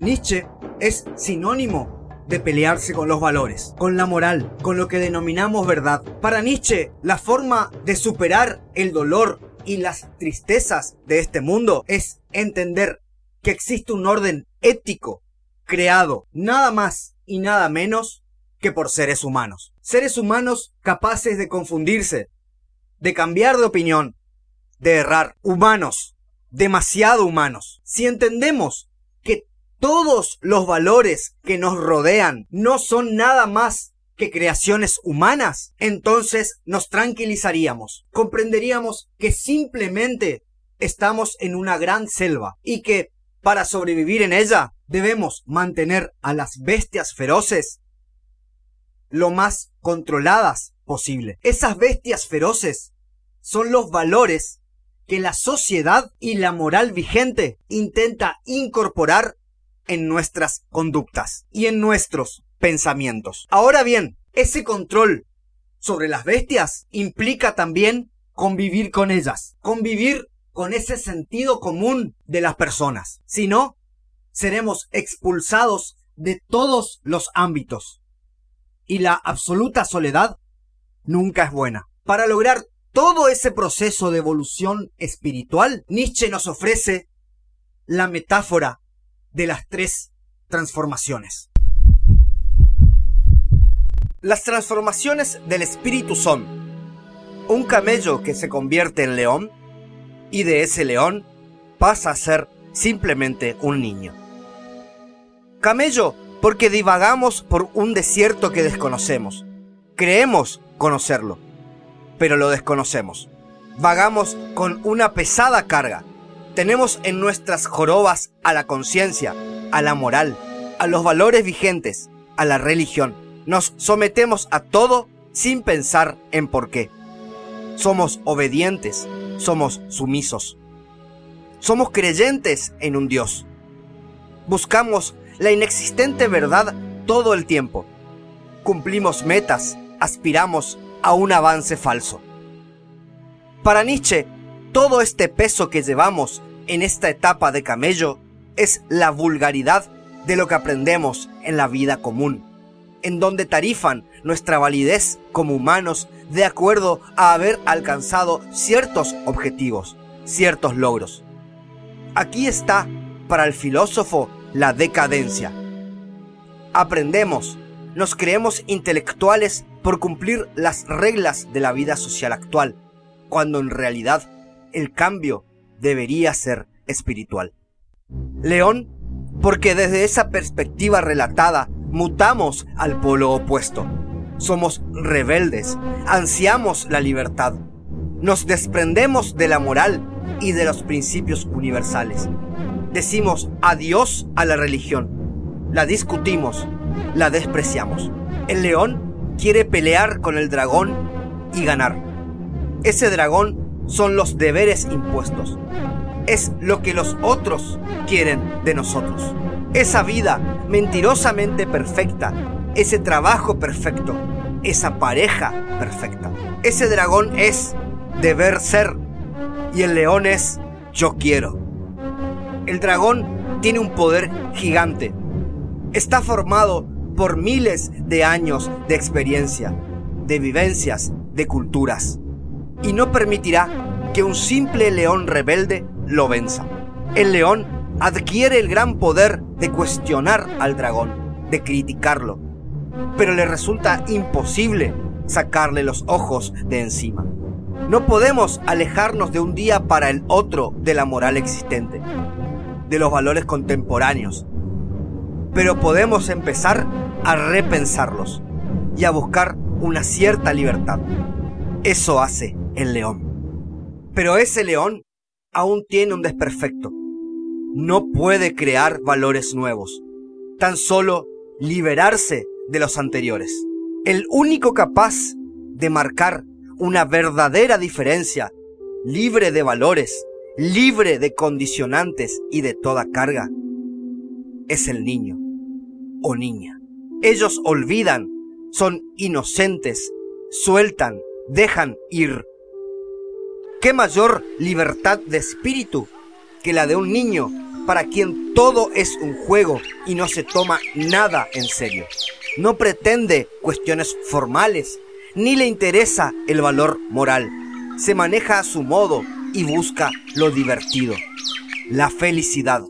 Nietzsche es sinónimo de pelearse con los valores, con la moral, con lo que denominamos verdad. Para Nietzsche, la forma de superar el dolor y las tristezas de este mundo es entender que existe un orden ético creado nada más y nada menos que por seres humanos. Seres humanos capaces de confundirse, de cambiar de opinión, de errar. Humanos, demasiado humanos. Si entendemos todos los valores que nos rodean no son nada más que creaciones humanas, entonces nos tranquilizaríamos. Comprenderíamos que simplemente estamos en una gran selva y que para sobrevivir en ella debemos mantener a las bestias feroces lo más controladas posible. Esas bestias feroces son los valores que la sociedad y la moral vigente intenta incorporar en nuestras conductas y en nuestros pensamientos. Ahora bien, ese control sobre las bestias implica también convivir con ellas, convivir con ese sentido común de las personas. Si no, seremos expulsados de todos los ámbitos. Y la absoluta soledad nunca es buena. Para lograr todo ese proceso de evolución espiritual, Nietzsche nos ofrece la metáfora de las tres transformaciones. Las transformaciones del espíritu son un camello que se convierte en león y de ese león pasa a ser simplemente un niño. Camello porque divagamos por un desierto que desconocemos. Creemos conocerlo pero lo desconocemos. Vagamos con una pesada carga. Tenemos en nuestras jorobas a la conciencia, a la moral, a los valores vigentes, a la religión. Nos sometemos a todo sin pensar en por qué. Somos obedientes, somos sumisos. Somos creyentes en un Dios. Buscamos la inexistente verdad todo el tiempo. Cumplimos metas, aspiramos a un avance falso. Para Nietzsche, todo este peso que llevamos en esta etapa de camello es la vulgaridad de lo que aprendemos en la vida común, en donde tarifan nuestra validez como humanos de acuerdo a haber alcanzado ciertos objetivos, ciertos logros. Aquí está, para el filósofo, la decadencia. Aprendemos, nos creemos intelectuales por cumplir las reglas de la vida social actual, cuando en realidad el cambio debería ser espiritual. León, porque desde esa perspectiva relatada mutamos al polo opuesto. Somos rebeldes, ansiamos la libertad, nos desprendemos de la moral y de los principios universales. Decimos adiós a la religión, la discutimos, la despreciamos. El león quiere pelear con el dragón y ganar. Ese dragón son los deberes impuestos. Es lo que los otros quieren de nosotros. Esa vida mentirosamente perfecta, ese trabajo perfecto, esa pareja perfecta. Ese dragón es deber ser y el león es yo quiero. El dragón tiene un poder gigante. Está formado por miles de años de experiencia, de vivencias, de culturas. Y no permitirá que un simple león rebelde lo venza. El león adquiere el gran poder de cuestionar al dragón, de criticarlo, pero le resulta imposible sacarle los ojos de encima. No podemos alejarnos de un día para el otro de la moral existente, de los valores contemporáneos, pero podemos empezar a repensarlos y a buscar una cierta libertad. Eso hace el león. Pero ese león aún tiene un desperfecto. No puede crear valores nuevos, tan solo liberarse de los anteriores. El único capaz de marcar una verdadera diferencia, libre de valores, libre de condicionantes y de toda carga, es el niño o niña. Ellos olvidan, son inocentes, sueltan, dejan ir. ¿Qué mayor libertad de espíritu que la de un niño para quien todo es un juego y no se toma nada en serio. No pretende cuestiones formales, ni le interesa el valor moral. Se maneja a su modo y busca lo divertido, la felicidad.